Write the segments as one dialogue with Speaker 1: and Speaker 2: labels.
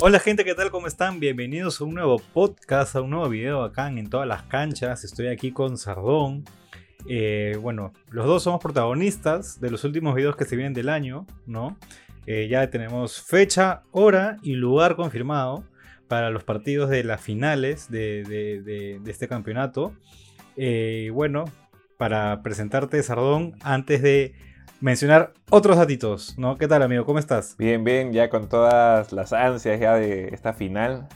Speaker 1: Hola gente, ¿qué tal? ¿Cómo están? Bienvenidos a un nuevo podcast, a un nuevo video acá en todas las canchas. Estoy aquí con Sardón. Eh, bueno, los dos somos protagonistas de los últimos videos que se vienen del año, ¿no? Eh, ya tenemos fecha, hora y lugar confirmado para los partidos de las finales de, este campeonato. Eh, bueno, para presentarte, Sardón, antes de mencionar otros datitos, ¿no? ¿Qué tal, amigo? ¿Cómo estás?
Speaker 2: Bien, bien, ya con todas las ansias ya de esta final.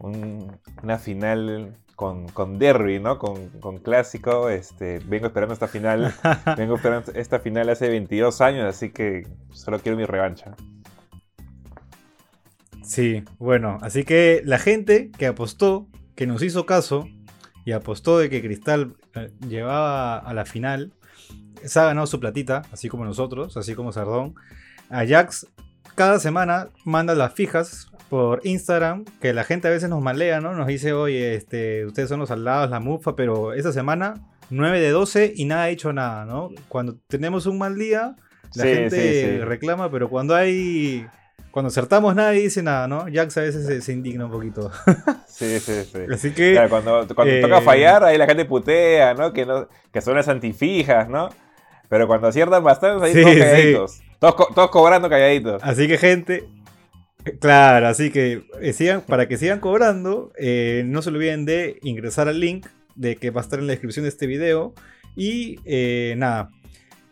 Speaker 2: una final con, con derby, ¿no? Con, con, clásico. Este, vengo esperando esta final. vengo esperando esta final hace 22 años, así que solo quiero mi revancha.
Speaker 1: Sí, bueno, así que la gente que apostó, que nos hizo caso y apostó de que Cristal eh, llevaba a la final, se ha ganado su platita, así como nosotros, así como Sardón. Ajax cada semana manda las fijas por Instagram, que la gente a veces nos malea, ¿no? Nos dice, oye, este, ustedes son los saldados, la mufa, pero esta semana 9 de 12 y nada ha dicho nada, ¿no? Cuando tenemos un mal día, la gente reclama, pero cuando hay... Cuando acertamos nadie dice nada, ¿no? Jax a veces se, indigna un poquito.
Speaker 2: Sí, sí, sí. Así que... cuando, toca eh, fallar, ahí la gente putea, ¿no? Que, no, que son las antifijas, ¿no? Pero cuando aciertan bastante, ahí todos calladitos. Todos, cobrando calladitos.
Speaker 1: Así que, gente. Claro, así que eh, sigan, para que sigan cobrando, eh, no se olviden de ingresar al link de que va a estar en la descripción de este video. Y eh, nada,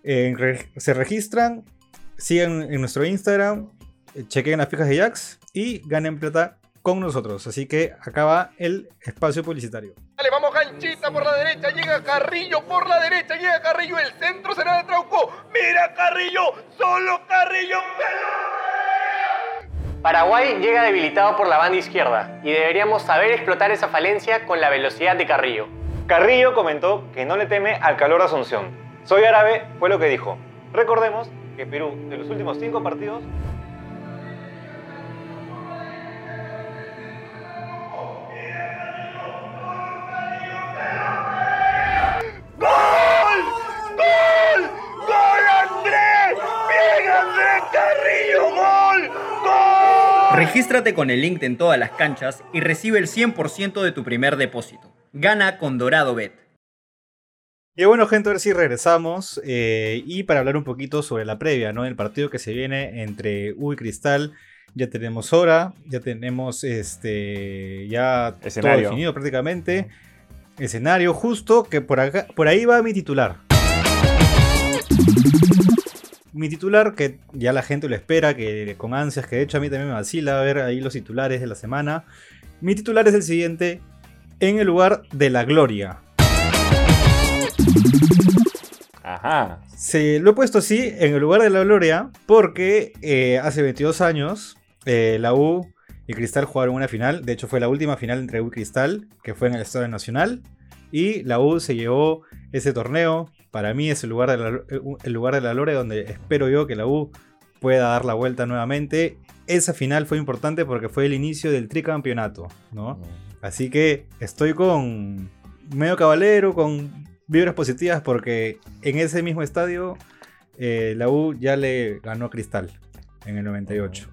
Speaker 1: se registran, sigan en nuestro Instagram, chequen las fijas de Jax y ganen plata con nosotros. Así que acaba el espacio publicitario.
Speaker 3: Dale, vamos ganchita por la derecha, llega Carrillo por la derecha, llega Carrillo, el centro será de Trauco. Mira Carrillo, solo Carrillo.
Speaker 4: Paraguay llega debilitado por la banda izquierda y deberíamos saber explotar esa falencia con la velocidad de Carrillo.
Speaker 5: Carrillo comentó que no le teme al calor de Asunción. Soy árabe, fue lo que dijo. Recordemos que Perú, de los últimos cinco partidos,
Speaker 4: Regístrate con el link en todas las canchas y recibe el 100% de tu primer depósito. Gana con Dorado Bet.
Speaker 1: Y bueno, gente, a ver si regresamos. Eh, y para hablar un poquito sobre la previa, ¿no? El partido que se viene entre U y Cristal. Ya tenemos hora, ya tenemos este. Ya Escenario. todo definido prácticamente. Escenario, justo que por, acá, por ahí va mi titular mi titular, que ya la gente lo espera, que con ansias, que de hecho a mí también me vacila ver ahí los titulares de la semana. Mi titular es el siguiente, en el lugar de la gloria.
Speaker 2: Ajá.
Speaker 1: Se lo he puesto así, en el lugar de la gloria, porque eh, hace 22 años eh, la U y Cristal jugaron una final. De hecho, fue la última final entre U y Cristal, que fue en el Estadio Nacional. Y la U se llevó ese torneo para mí es el lugar, de la, eh, el lugar de la Lore donde espero yo que la U pueda dar la vuelta nuevamente. Esa final fue importante porque fue el inicio del tricampeonato, ¿no? Así que estoy con medio caballero, con vibras positivas porque en ese mismo estadio eh, la U ya le ganó a Cristal en el 98.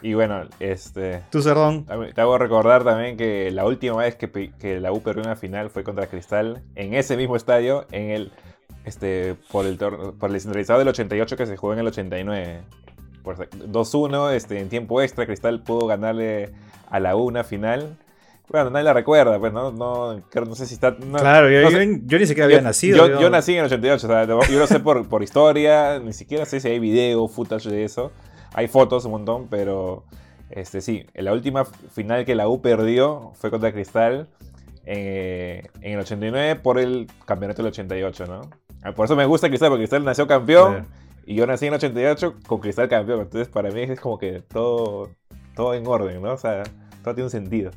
Speaker 2: Y bueno, este.
Speaker 1: Tu Cerdón.
Speaker 2: Te hago recordar también que la última vez que, que la U perdió una final fue contra Cristal en ese mismo estadio, en el este, por, el por el descentralizado del 88 que se jugó en el 89. 2-1 este, en tiempo extra, Cristal pudo ganarle a la U una final. Bueno, nadie la recuerda, pues no, no, no sé si está.
Speaker 1: claro, yo, ni siquiera había nacido.
Speaker 2: Yo, nací en el 88, o sea, yo lo sé por, por historia, ni siquiera sé si hay video, footage de eso. Hay fotos un montón, pero este, sí, la última final que la U perdió fue contra Cristal eh, en el 89 por el campeonato del 88, ¿no? Ah, por eso me gusta Cristal, porque Cristal nació campeón y yo nací en 88 con Cristal campeón. Entonces, para mí es como que todo, todo en orden, ¿no? O sea, todo tiene un sentido.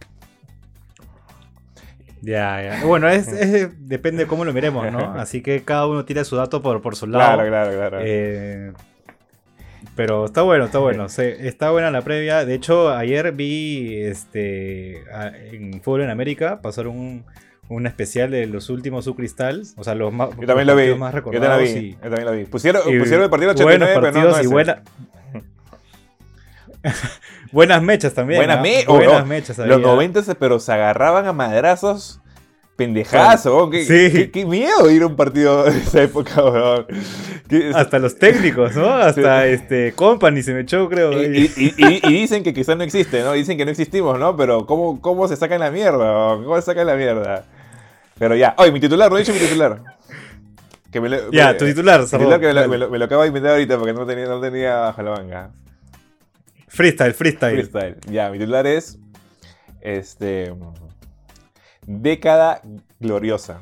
Speaker 1: Ya, ya. Bueno, es, depende de cómo lo miremos, ¿no? Así que cada uno tira su dato por, por su lado.
Speaker 2: Claro, claro, claro.
Speaker 1: Eh, pero está bueno, está bueno. está buena la previa. De hecho, ayer vi este en Fútbol en América, pasaron un, un especial de los últimos Cristal, o sea, los más,
Speaker 2: yo también lo vi.
Speaker 1: más recordados. Yo
Speaker 2: también, lo vi. Pusieron, pusieron el partido 89,
Speaker 1: buenos partidos y buena, Buenas mechas también.
Speaker 2: Buenas,
Speaker 1: ¿ah?
Speaker 2: me-
Speaker 1: Buenas mechas.
Speaker 2: Los
Speaker 1: había.
Speaker 2: 90 se- pero se agarraban a madrazos pendejazo. weón. ¿Qué,
Speaker 1: Sí.
Speaker 2: qué- qué miedo ir a un partido de esa época, weón. ¿Qué-
Speaker 1: Hasta los técnicos, ¿no? Hasta este Company se me echó, creo.
Speaker 2: Y, y- y- y dicen que quizás no existe, ¿no? Dicen que no existimos, ¿no? Pero ¿cómo, cómo se sacan la mierda? weón? ¿Cómo se sacan la mierda? Pero ya. Oye, mi titular, no he dicho mi titular. Que me lo-
Speaker 1: Ya,
Speaker 2: me-
Speaker 1: tu titular,
Speaker 2: mi titular que me lo,
Speaker 1: dale.
Speaker 2: me lo- me lo acabo de inventar ahorita porque no tenía, no tenía bajo la manga.
Speaker 1: Freestyle, freestyle.
Speaker 2: Freestyle. Ya, mi titular es. Este. Década gloriosa.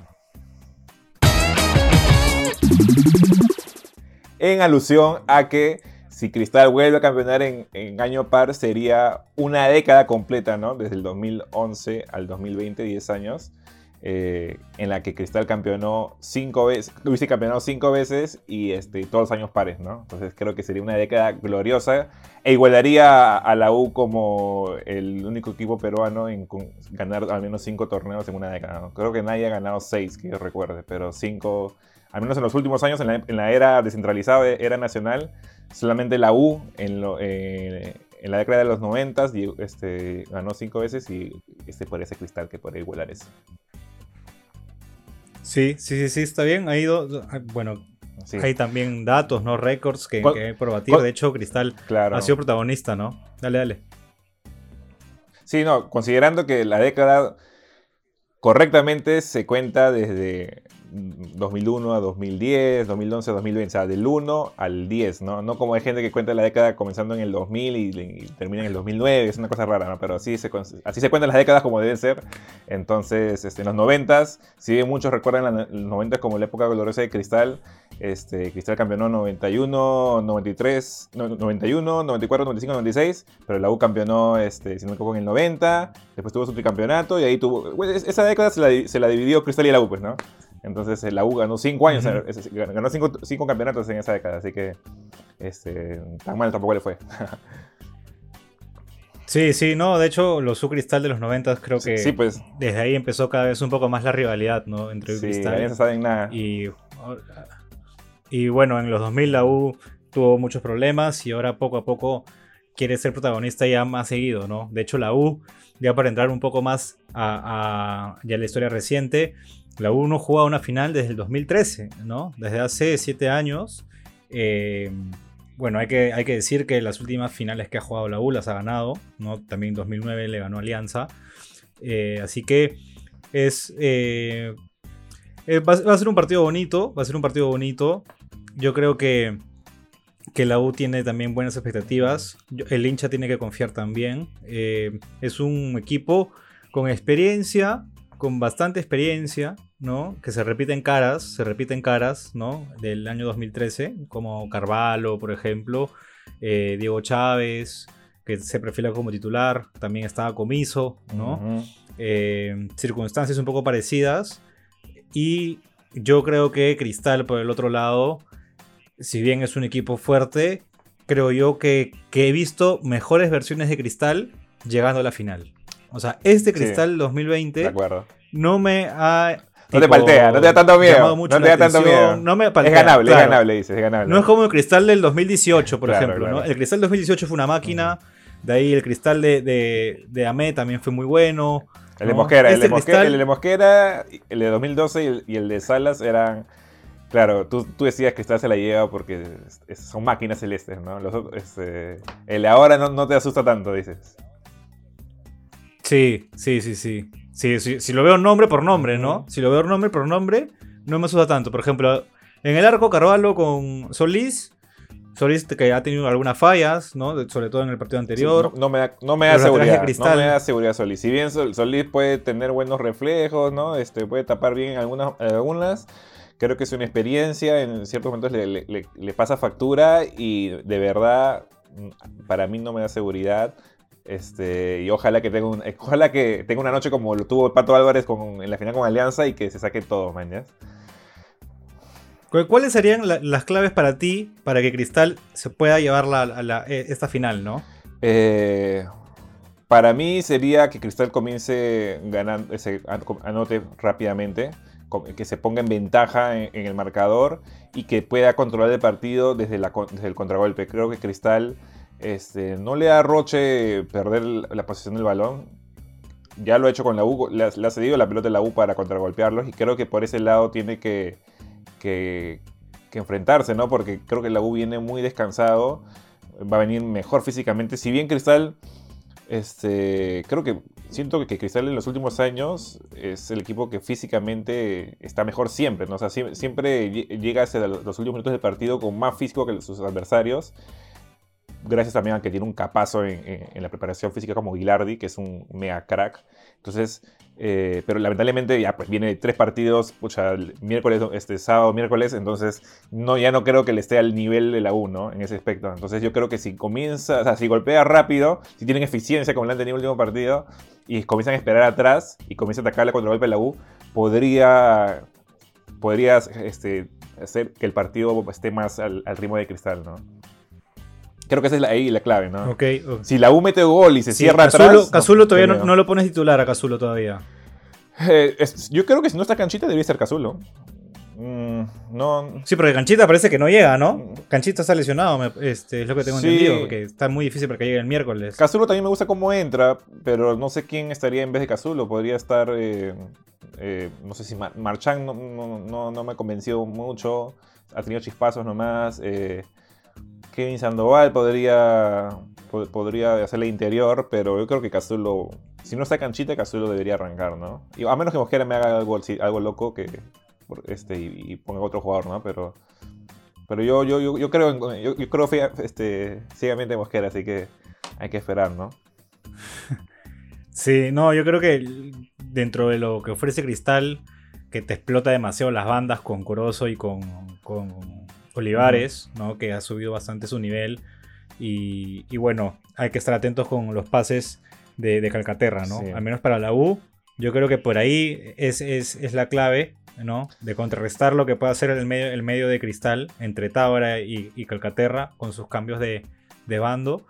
Speaker 2: En alusión a que si Cristal vuelve a campeonar en, en año par, sería una década completa, ¿no? Desde el 2011 al 2020, 10 años. Eh, en la que Cristal campeonó cinco veces, hubiese campeonado cinco veces y este, todos los años pares, ¿no? Entonces creo que sería una década gloriosa e igualaría a la U como el único equipo peruano en ganar al menos cinco torneos en una década. ¿no? Creo que nadie ha ganado seis, que yo recuerde, pero cinco, al menos en los últimos años, en la, en la era descentralizada, era nacional, solamente la U en, lo- eh, en la década de los noventas y, este, ganó cinco veces y este podría ser Cristal que podría igualar eso.
Speaker 1: Sí, sí, sí, sí, está bien. Hay dos, bueno,
Speaker 2: Sí,
Speaker 1: hay también datos, ¿no? Récords que,
Speaker 2: ¿Cuál-
Speaker 1: que hay por batir.
Speaker 2: cuál-
Speaker 1: De hecho, Cristal
Speaker 2: claro.
Speaker 1: ha sido protagonista, ¿no? Dale, dale.
Speaker 2: Sí, no, considerando que la década correctamente se cuenta desde 2001 a 2010, 2011 a 2020, o sea, del 1 al 10, ¿no? No como hay gente que cuenta la década comenzando en el 2000 y, y termina en el 2009, es una cosa rara, ¿no? Pero así se, así se cuentan las décadas como deben ser. Entonces, este, en los 90, si bien muchos recuerdan la- los 90 como la época gloriosa de Cristal, este, Cristal campeonó 91, 93, no, 91, 94, 95, 96, pero la U campeonó, este, si no me equivoco, en el 90, después tuvo su tricampeonato y ahí tuvo... esa década se la, se la dividió Cristal y la U, pues, ¿no? Entonces eh, la U ganó 5 años, es- ganó 5 campeonatos en esa década, así que este, tan mal tampoco le fue.
Speaker 1: Sí, sí, no, de hecho, los U Cristal de los 90 creo que
Speaker 2: sí, pues,
Speaker 1: desde ahí empezó cada vez un poco más la rivalidad, ¿no? Entre U Cristal
Speaker 2: nada.
Speaker 1: y bueno, en los 2000 la U tuvo muchos problemas y ahora poco a poco quiere ser protagonista ya más seguido, ¿no? De hecho, la U, ya para entrar un poco más a, a ya la historia reciente, la U no juega una final desde el 2013, ¿no? Desde hace 7 años. Eh, bueno, hay que, hay que decir que las últimas finales que ha jugado la U las ha ganado, ¿no? También en 2009 le ganó Alianza. Eh, así que es... eh, va, a- ser un partido bonito, va a ser un partido bonito. Yo creo que, que la U tiene también buenas expectativas. El hincha tiene que confiar también. Es un equipo con experiencia, con bastante experiencia, ¿no? Que se repiten caras, se repiten caras, ¿no? Del año 2013, como Carvalho, por ejemplo, eh, Diego Chávez, que se perfila como titular, también estaba Comiso, ¿no? Eh, circunstancias un poco parecidas. Y yo creo que Cristal, por el otro lado, si bien es un equipo fuerte, creo yo que, que he visto mejores versiones de Cristal llegando a la final. O sea, este. Cristal
Speaker 2: De
Speaker 1: 2020
Speaker 2: acuerdo.
Speaker 1: no me ha...
Speaker 2: No te paltea, no te da tanto miedo, no te da tanto miedo.
Speaker 1: No me
Speaker 2: Es
Speaker 1: paltea,
Speaker 2: ganable,
Speaker 1: claro.
Speaker 2: es ganable, dices, es ganable.
Speaker 1: No es como el cristal del 2018, por
Speaker 2: Claro,
Speaker 1: ejemplo. El cristal 2018 fue una máquina. De ahí el cristal de, de, de Amé también fue muy bueno.
Speaker 2: El de. Mosquera, el,
Speaker 1: Este
Speaker 2: de Mosquera
Speaker 1: cristal-
Speaker 2: el de Mosquera, el de 2012 y el, y el de Salas eran... Claro, tú, tú decías que Cristal se la lleva porque es- es- son máquinas celestes, ¿no? Los otros, este, el ahora no, no te asusta tanto, dices.
Speaker 1: Sí, sí, sí, sí. Sí, sí, Si lo veo nombre por nombre, ¿no? Si lo veo nombre por nombre, no me asusta tanto. Por ejemplo, en el arco Carvalho con Solís. Solís que ha tenido algunas fallas, ¿no? Sobre todo en el partido anterior.
Speaker 2: Sí, no, no me da, no me da seguridad. No me da seguridad Solís. Si bien Sol- Solís puede tener buenos reflejos, ¿no? Este, puede tapar bien algunas, algunas. Creo que es una experiencia. En ciertos momentos le, le- le- le pasa factura. Y de verdad, mm, para mí no me da seguridad. Este, y ojalá que tenga un- ojalá que tenga una noche como lo tuvo Pato Álvarez con, en la final con Alianza y que se saque todo, mañana.
Speaker 1: ¿Cu- ¿Cuáles serían la- las claves para ti para que Cristal se pueda llevar la, eh, esta final, no?
Speaker 2: Eh, para mí sería que Cristal comience ganando, se an- anote rápidamente, que se ponga en ventaja en, en el marcador y que pueda controlar el partido desde, desde el contragolpe. Creo que Cristal este, no le da Roche perder la posición del balón. Ya lo ha hecho con la U, le ha, cedido la pelota de la U para contragolpearlos y creo que por ese lado tiene que, enfrentarse, ¿no? Porque creo que la U viene muy descansado, va a venir mejor físicamente. Si bien Cristal, este, creo que siento que Cristal en los últimos años es el equipo que físicamente está mejor siempre, ¿no? Sea, sie- siempre lle- llega hacia los últimos minutos del partido con más físico que sus adversarios. Gracias también a que tiene un capazo en, en- en la preparación física como Gilardi, que es un mega crack. Entonces, eh, pero lamentablemente ya pues viene tres partidos, pucha, el miércoles, este sábado, miércoles, entonces no, ya no creo que le esté al nivel de la U, ¿no? En ese aspecto. Entonces yo creo que si comienza, o sea, si golpea rápido, si tienen eficiencia como le han tenido el último partido, y comienzan a esperar atrás y comienza a atacarle contra golpe de la U, podría, podría este, hacer que el partido esté más al, al ritmo de cristal, ¿no? Creo que esa es la, ahí la clave, ¿no?
Speaker 1: Ok. ok.
Speaker 2: Si la U mete gol y se
Speaker 1: Sí,
Speaker 2: cierra
Speaker 1: Casulo,
Speaker 2: atrás...
Speaker 1: Casulo todavía no, lo pones titular a Casulo todavía.
Speaker 2: Eh, es- yo creo que si no está canchita debería ser Casulo. Mm, no.
Speaker 1: Sí, porque Canchita parece que no llega, ¿no? Canchita está lesionado, me- este, es lo que tengo
Speaker 2: Sí.
Speaker 1: entendido, porque está muy difícil para que llegue el miércoles.
Speaker 2: Casulo también me gusta cómo entra, pero no sé quién estaría en vez de Casulo. Podría estar. eh, eh, no sé si Mar Marchán no, no, no- me convenció mucho. Ha tenido chispazos nomás. eh, Kevin Sandoval podría. po- Podría hacerle interior, pero yo creo que Casulo. Si no está canchita, Casulo debería arrancar, ¿no? Y a menos que Mosquera me haga algo, algo loco que. Este, y, ponga otro jugador, ¿no? Pero. Pero yo, yo, yo, creo, yo, yo creo fea- este, ciegamente en Mosquera, así que hay que esperar, ¿no?
Speaker 1: Sí, no, yo creo que dentro de lo que ofrece Cristal, que te explota demasiado las bandas con Corozo y con, con Olivares, ¿no? Que ha subido bastante su nivel. Y, y bueno, hay que estar atentos con los pases de, de Calcaterra, ¿no?
Speaker 2: Sí.
Speaker 1: Al menos para la U. Yo creo que por ahí es, es- es la clave, ¿no? De contrarrestar lo que puede hacer el medio, el medio de Cristal entre Tábara y, y Calcaterra con sus cambios de, de bando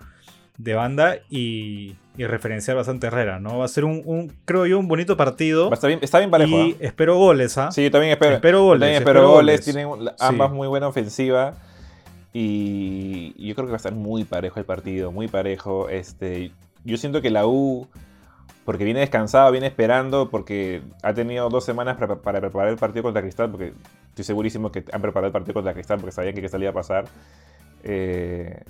Speaker 1: de banda y, y referenciar bastante Herrera, ¿no? Va a ser un, un, creo yo, un bonito partido.
Speaker 2: Estar bien, está bien parejo.
Speaker 1: y
Speaker 2: ¿ah?
Speaker 1: espero goles, ¿ah?
Speaker 2: Sí, yo también espero.
Speaker 1: espero goles,
Speaker 2: también espero,
Speaker 1: espero
Speaker 2: goles.
Speaker 1: goles.
Speaker 2: Tienen
Speaker 1: Sí.
Speaker 2: ambas muy buena ofensiva. Y y yo creo que va a estar muy parejo el partido, muy parejo. Este, yo siento que la U, porque viene descansado, viene esperando, porque ha tenido dos semanas para, para preparar el partido contra Cristal, porque estoy segurísimo que han preparado el partido contra Cristal porque sabían que Cristal iba a pasar. Eh,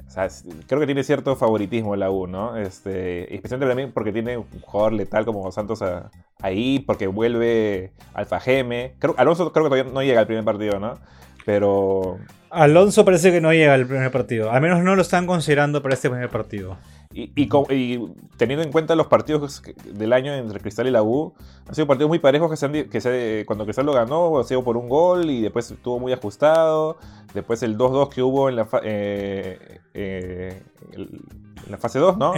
Speaker 2: creo que tiene cierto favoritismo la U, ¿no? Este, especialmente también porque tiene un jugador letal como Santos a- ahí, porque vuelve Alfa Geme. Alonso creo que todavía no llega al primer partido, ¿no? Pero.
Speaker 1: Alonso parece que no llega al primer partido. Al menos no lo están considerando para este primer partido.
Speaker 2: Y, y teniendo en cuenta los partidos del año entre Cristal y la U, han sido partidos muy parejos que, se han que se- cuando Cristal lo ganó, ha sido por un gol y después estuvo muy ajustado. Después el 2-2 que hubo en la, fa- eh, eh, en la fase 2, ¿no?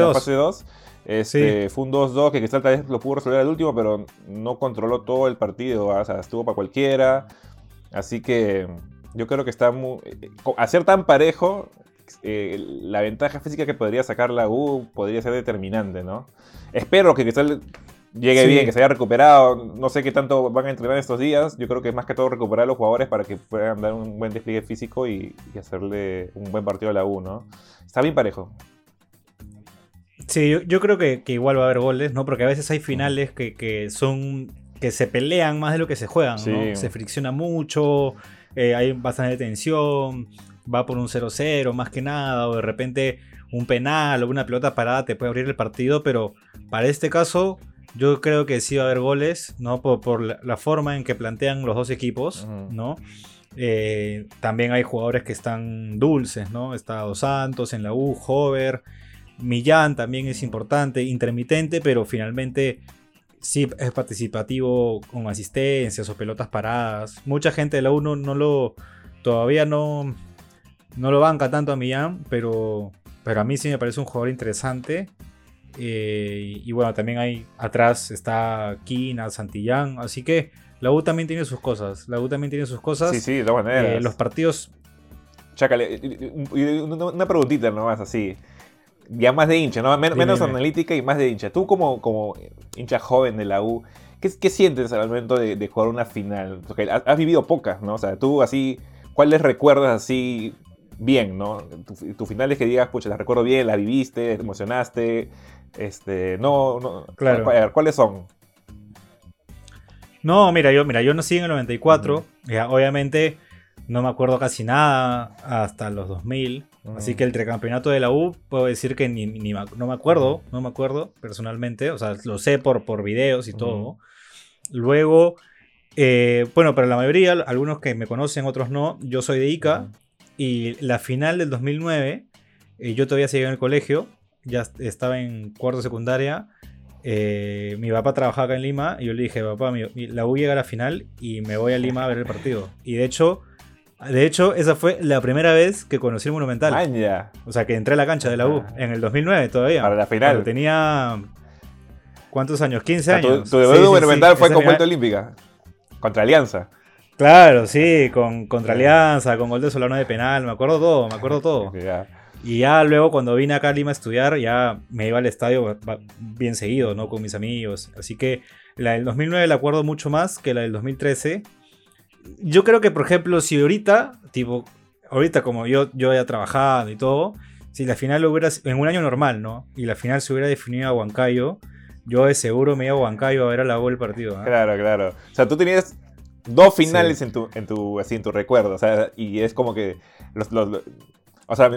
Speaker 1: En la fase 2.
Speaker 2: 2. Este, Fue un 2-2 que Cristal tal vez lo pudo resolver al último, pero no controló todo el partido. O sea, estuvo para cualquiera. Así que yo creo que está muy. eh, ser tan parejo, eh, la ventaja física que podría sacar la U podría ser determinante, ¿no? Espero que Cristal llegue
Speaker 1: Sí.
Speaker 2: bien, que se haya recuperado. No sé qué tanto van a entrenar estos días. Yo creo que es más que todo recuperar a los jugadores para que puedan dar un buen despliegue físico y, y hacerle un buen partido a la U, ¿no? Está bien parejo.
Speaker 1: Sí, yo, yo creo que, que igual va a haber goles, ¿no? Porque a veces hay finales que, que son. que se pelean más de lo que se juegan,
Speaker 2: Sí.
Speaker 1: ¿no? Se fricciona mucho, eh, hay bastante tensión, va por un 0-0 más que nada, o de repente un penal o una pelota parada te puede abrir el partido, pero para este caso. Yo creo que sí va a haber goles, ¿no? Por, por la, forma en que plantean los dos equipos. ¿no? Eh, también hay jugadores que están dulces, ¿no? Está Dos Santos en la U, Hover, Millán también es importante, intermitente, pero finalmente sí es participativo con asistencias o pelotas paradas. Mucha gente de la U no, no lo todavía no, no lo banca tanto a Millán, pero, pero a mí sí me parece un jugador interesante. Eh, y bueno, también hay atrás está Kina, Santillán, así que la U también tiene sus cosas. La U también tiene sus cosas.
Speaker 2: Sí, sí, de todas maneras.
Speaker 1: Eh, los partidos
Speaker 2: Chácale, una una preguntita nomás así. Ya más de hincha, ¿no? Men-
Speaker 1: Dime,
Speaker 2: menos
Speaker 1: dime.
Speaker 2: analítica y más de hincha. Tú como, como hincha joven de la U, ¿qué, qué sientes al momento de, de jugar una final? Porque has, has vivido pocas, ¿no? O sea, tú así, ¿cuáles recuerdas así bien, ¿no? Tu, tu final es que digas, pucha, la recuerdo bien, la viviste, te emocionaste. Este, no, no.
Speaker 1: Claro.
Speaker 2: A ver, ¿cuáles son?
Speaker 1: No, mira, yo, mira, yo nací en el 94. ya, obviamente no me acuerdo casi nada hasta los 2000. Así
Speaker 2: Mm.
Speaker 1: que el tricampeonato de la U, puedo decir que ni, ni me- no me acuerdo, no me acuerdo personalmente. O sea, lo sé por, por videos y todo. Luego, eh, bueno, para la mayoría, algunos que me conocen, otros no, yo soy de Ica. Y la final del 2009, eh, yo todavía seguía en el colegio, ya est- estaba en cuarto secundaria. eh, mi papá trabajaba acá en Lima y yo le dije, papá, mi- la U llega a la final y me voy a Lima a ver el partido. Y de hecho, de hecho, esa fue la primera vez que conocí el Monumental.
Speaker 2: Maña.
Speaker 1: O sea, que entré a la cancha de la U
Speaker 2: Ah.
Speaker 1: en el 2009 todavía.
Speaker 2: Para la final.
Speaker 1: Cuando tenía... ¿Cuántos años? 15
Speaker 2: O sea, tu,
Speaker 1: años.
Speaker 2: tu debut
Speaker 1: Sí,
Speaker 2: monumental
Speaker 1: sí,
Speaker 2: fue
Speaker 1: esa
Speaker 2: con vuelta olímpica. Contra Alianza.
Speaker 1: Claro, sí, con, contra Alianza, con gol de Solano de penal, me acuerdo todo, me acuerdo todo. Y ya luego cuando vine acá a Lima a estudiar, ya me iba al estadio bien seguido, ¿no? Con mis amigos. Así que la del 2009 la acuerdo mucho más que la del 2013. Yo creo que, por ejemplo, si ahorita, tipo, ahorita como yo, yo ya trabajado y todo, si la final lo hubiera, en un año normal, ¿no? Y la final se hubiera definido a Huancayo, yo de seguro me iba a Huancayo a ver a la U el partido. ¿ah?
Speaker 2: Claro, claro. O sea, tú tenías dos finales en, tu, en, tu, así, en tu recuerdo. O sea, y es como que. Los, los- los- o sea,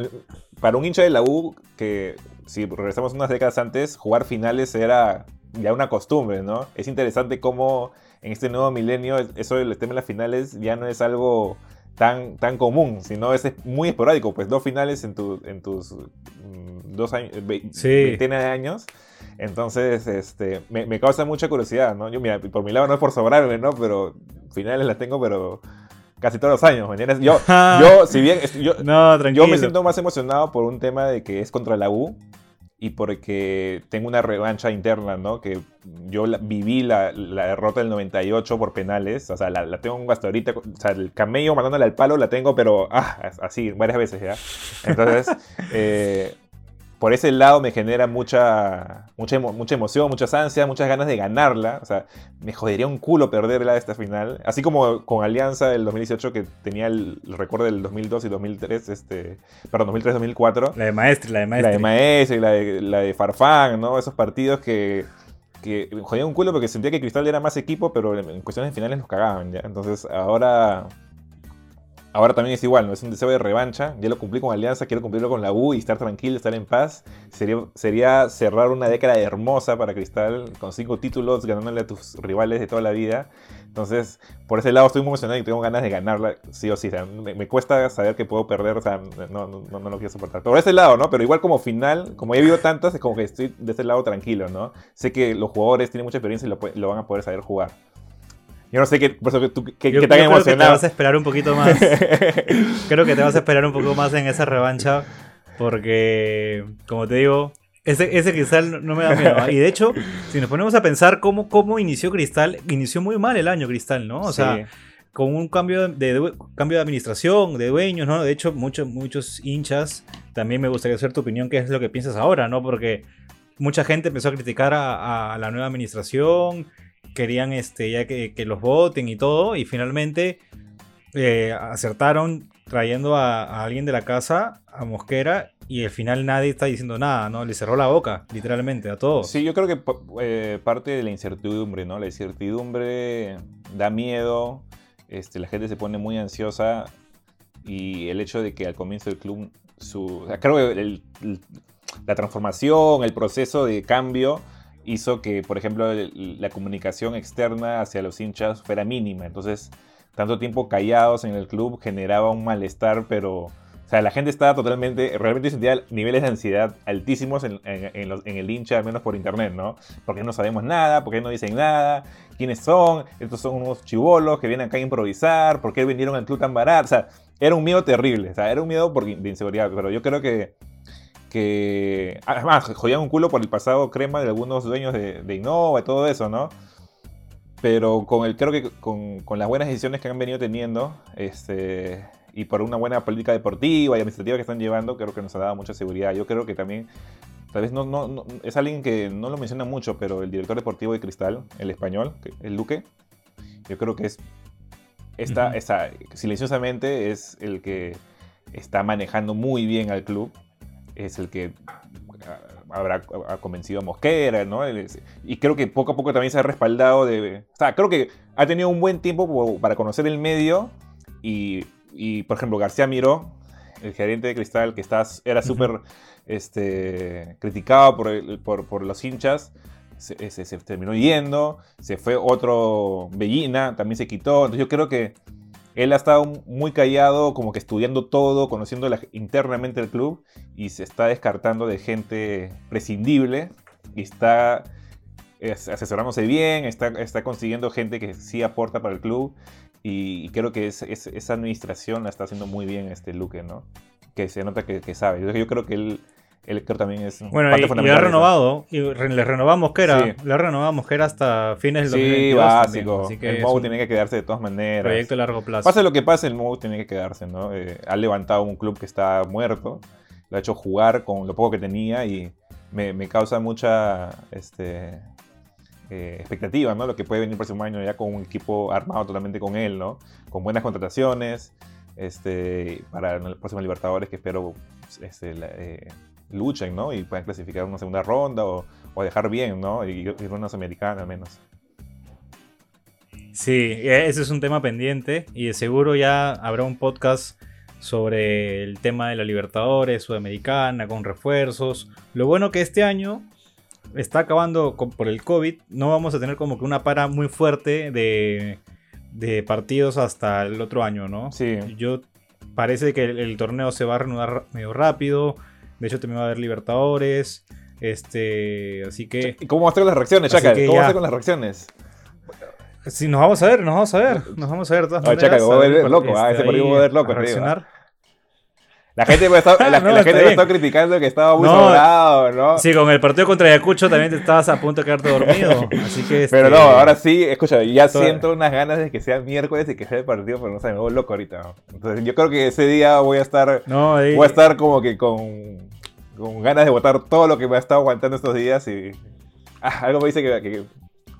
Speaker 2: para un hincha de la U, que si regresamos unas décadas antes, jugar finales era ya una costumbre, ¿no? Es interesante cómo en este nuevo milenio eso del tema de las finales ya no es algo tan, tan común, sino es muy esporádico. Pues dos finales en, tu, en tus mm, dos años,
Speaker 1: Sí.
Speaker 2: años. Entonces, este, me, me causa mucha curiosidad, ¿no? Yo, mira, por mi lado no es por sobrarme, ¿no? Pero finales las tengo, pero casi todos los años, ¿me? Yo, yo si bien, yo,
Speaker 1: No, tranquilo.
Speaker 2: yo me siento más emocionado por un tema de que es contra la U y porque tengo una revancha interna, ¿no? Que yo la- viví la, la derrota del 98 por penales, o sea, la, la tengo hasta ahorita, o sea, el camello mandándole al palo la tengo, pero ah, así, varias veces ya. Entonces, eh, por ese lado me genera mucha, mucha, emo- mucha emoción, muchas ansias, muchas ganas de ganarla. O sea, me jodería un culo perderla esta final. Así como con Alianza del 2018, que tenía el, el recuerdo del 2002 y 2003, este, perdón, 2003-2004.
Speaker 1: La de Maestri, la de
Speaker 2: La
Speaker 1: Maestri.
Speaker 2: de Maestro y la de, la de Farfán, ¿no? Esos partidos que, que me jodían un culo porque sentía que Cristal era más equipo, pero en cuestiones finales nos cagaban, ¿ya? Entonces ahora... Ahora también es igual, ¿no? Es un deseo de revancha. Ya lo cumplí con Alianza, quiero cumplirlo con la U y estar tranquilo, estar en paz. Sería, sería cerrar una década hermosa para Cristal con cinco títulos, ganándole a tus rivales de toda la vida. Entonces, por ese lado estoy muy emocionado y tengo ganas de ganarla, sí o sí. O sea, me, me cuesta saber que puedo perder, o sea, no, no, no, lo quiero soportar. Pero por ese lado, ¿no? Pero igual como final, como he vivido tantas, es como que estoy de ese lado tranquilo, ¿no? Sé que los jugadores tienen mucha experiencia y lo, lo van a poder saber jugar. Yo no sé qué, por eso que tú, qué,
Speaker 1: Yo,
Speaker 2: tan
Speaker 1: creo que te
Speaker 2: emocionado.
Speaker 1: vas a esperar un poquito más. creo que te vas a esperar un poco más en esa revancha. Porque, como te digo, ese, ese cristal no- me da miedo. Y de hecho, si nos ponemos a pensar cómo, cómo inició Cristal, inició muy mal el año Cristal, ¿no? O sea, con un cambio de, due- cambio de administración, de dueños, ¿no? De hecho, muchos, muchos hinchas, también me gustaría saber tu opinión, qué es lo que piensas ahora, ¿no? Porque mucha gente empezó a criticar a, a la nueva administración, querían este, ya que, los voten y todo, y finalmente eh, acertaron trayendo a, alguien de la casa, a Mosquera, y al final nadie está diciendo nada, ¿no? Le cerró la boca, literalmente, a todos.
Speaker 2: Sí, yo creo que eh, parte de la incertidumbre, ¿no? La incertidumbre da miedo, este, la gente se pone muy ansiosa y el hecho de que al comienzo del club, su, creo que el- la transformación, el proceso de cambio hizo que, por ejemplo, la comunicación externa hacia los hinchas fuera mínima. Entonces, tanto tiempo callados en el club generaba un malestar, pero... O sea, la gente estaba totalmente, realmente sentía niveles de ansiedad altísimos en, en- en los- en el hincha, al menos por internet, ¿no? Porque no sabemos nada, porque no dicen nada, quiénes son, estos son unos chivolos que vienen acá a improvisar, por qué vinieron al club tan barato, o sea, era un miedo terrible, o sea, era un miedo por, de inseguridad, pero yo creo que, que además, jodían un culo por el pasado crema de algunos dueños de, de Innova y todo eso, ¿no? Pero con el, creo que con, con las buenas decisiones que han venido teniendo, este, y por una buena política deportiva y administrativa que están llevando, creo que nos ha dado mucha seguridad. Yo creo que también, tal vez no, no, no- es alguien que no lo menciona mucho, pero el director deportivo de Cristal, el español, el Luque, yo creo que es, está, está- silenciosamente es el que está manejando muy bien al club. Es el que ah, habrá ha convencido a Mosquera, ¿no? Y creo que poco a poco también se ha respaldado de... O sea, creo que ha tenido un buen tiempo po- para conocer el medio y, y, por ejemplo, García Miró, el gerente de Cristal, que está, era súper este, criticado por, el- por, por los hinchas, se, se- se terminó yendo, se fue otro Bellina, también se quitó. Entonces yo creo que él ha estado muy callado, como que estudiando todo, conociendo internamente el club y se está descartando de gente prescindible y está es- asesorándose bien, está, está consiguiendo gente que sí aporta para el club y, creo que es- es- esa administración la está haciendo muy bien este Luque, ¿no? Que se nota que, que sabe. Yo, yo creo que él, él creo también es
Speaker 1: Bueno,
Speaker 2: parte
Speaker 1: y, y
Speaker 2: fundamental
Speaker 1: ha
Speaker 2: de eso.
Speaker 1: renovado. Y re- le renovamos que era.
Speaker 2: Sí.
Speaker 1: Le renovamos que era hasta fines del
Speaker 2: Sí,
Speaker 1: 2022
Speaker 2: básico.
Speaker 1: también, así que
Speaker 2: el Mou
Speaker 1: un
Speaker 2: tiene que quedarse de todas maneras.
Speaker 1: proyecto a largo plazo.
Speaker 2: Pase lo que pase, el Mou tiene que quedarse, ¿no? Eh, ha levantado un club que está muerto, lo ha hecho jugar con lo poco que tenía y me, me causa mucha este, eh, expectativa, ¿no? Lo que puede venir el próximo año ya con un equipo armado totalmente con él, ¿no? Con buenas contrataciones este, para el próximo Libertadores que espero este, la- eh, luchen, ¿no? Y puedan clasificar una segunda ronda o, o dejar bien, ¿no? Y ir a una Sudamericana al menos.
Speaker 1: Sí, e- ese es un tema pendiente y de seguro ya habrá un podcast sobre el tema de la Libertadores, Sudamericana, con refuerzos. Lo bueno que este año está acabando con- por el COVID, no vamos a tener como que una para muy fuerte de, de partidos hasta el otro año, ¿no?
Speaker 2: Sí.
Speaker 1: Yo parece que el, el torneo se va a reanudar medio rápido. De hecho, también va a haber Libertadores. Este, así que
Speaker 2: ¿Y cómo van a estar las reacciones,
Speaker 1: que
Speaker 2: ¿Cómo van a estar con las reacciones?
Speaker 1: Sí, nos vamos a ver, nos vamos a ver. Nos vamos a ver todas
Speaker 2: Ay,
Speaker 1: maneras.
Speaker 2: chaca, a
Speaker 1: ver
Speaker 2: loco,
Speaker 1: part-
Speaker 2: ah, ese partido a volver loco,
Speaker 1: a reaccionar.
Speaker 2: La gente me está, la,
Speaker 1: No,
Speaker 2: la gente me está criticando que estaba muy
Speaker 1: No,
Speaker 2: sobrado, ¿no?
Speaker 1: Sí, con el partido contra Ayacucho también te estabas a punto de quedarte dormido. Así que. este,
Speaker 2: Pero no, ahora sí, escucha, ya
Speaker 1: Toda-
Speaker 2: siento unas ganas de que sea miércoles y que sea el partido, pero no sé, me voy loco ahorita. ¿no? Entonces yo creo que ese día voy a estar,
Speaker 1: No, ahí-
Speaker 2: voy a estar como que con, con ganas de votar todo lo que me ha estado aguantando estos días y ah, algo me dice que, que-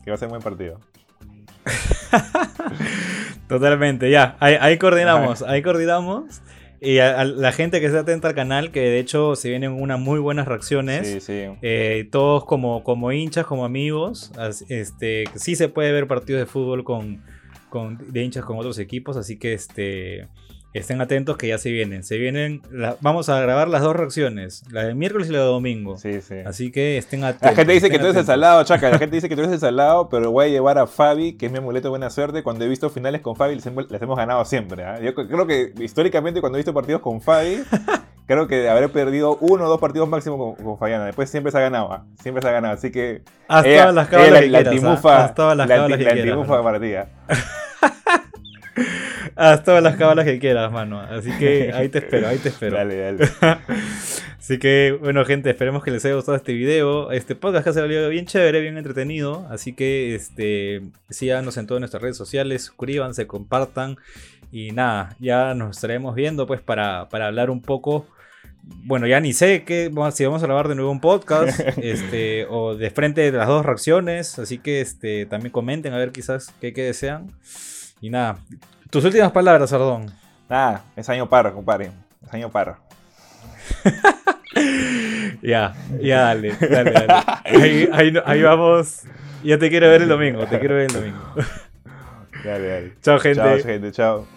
Speaker 2: que va a ser un buen partido.
Speaker 1: Totalmente, ya. Ahí, ahí coordinamos, ahí coordinamos. Y a, a la gente que esté atenta al canal, que de hecho se vienen unas muy buenas reacciones.
Speaker 2: Sí, sí.
Speaker 1: Eh, todos como, como hinchas, como amigos. Este, sí se puede ver partidos de fútbol con, con- de hinchas con otros equipos, así que este, estén atentos que ya se vienen. Se vienen, la- vamos a grabar las dos reacciones, la de miércoles y la de domingo.
Speaker 2: Sí, sí.
Speaker 1: Así que estén atentos.
Speaker 2: La gente dice que tú eres el salado, Chaca. La gente dice que tú eres el salado, pero voy a llevar a Fabi, que es mi amuleto de buena suerte. Cuando he visto finales con Fabi, les hemos, les hemos ganado siempre. ¿ah? Yo creo que históricamente, cuando he visto partidos con Fabi, creo que habré perdido uno o dos partidos máximo con, con Fabiana. Después siempre se ha ganado. ¿ah? Siempre se ha ganado. Así que. Ella-
Speaker 1: todas las
Speaker 2: ella
Speaker 1: cábalas
Speaker 2: la,
Speaker 1: que
Speaker 2: la
Speaker 1: quieras, ¿ah? Haz todas las
Speaker 2: la
Speaker 1: que
Speaker 2: la
Speaker 1: quieras,
Speaker 2: antimufa
Speaker 1: mano.
Speaker 2: para ti.
Speaker 1: Haz todas las cábalas que quieras, mano. Así que ahí te espero, ahí te espero.
Speaker 2: Dale, dale.
Speaker 1: Así que, bueno, gente, esperemos que les haya gustado este video. Este podcast que ha salido bien chévere, bien entretenido. Así que, este, síganos en todas nuestras redes sociales, suscríbanse, compartan. Y nada, ya nos estaremos viendo, pues, para, para hablar un poco. Bueno, ya ni sé qué, bueno, si vamos a grabar de nuevo un podcast, este, o de frente de las dos reacciones. Así que, este, también comenten a ver quizás qué, qué desean. Y nada, tus últimas palabras, Sardón.
Speaker 2: Nada, es año par, compadre. Es año par.
Speaker 1: Ya, ya dale, dale, dale. Ahí, ahí, ahí vamos. Ya te quiero ver el domingo, te quiero ver el domingo.
Speaker 2: Dale, dale.
Speaker 1: Chao, gente.
Speaker 2: Chao, gente. Chao.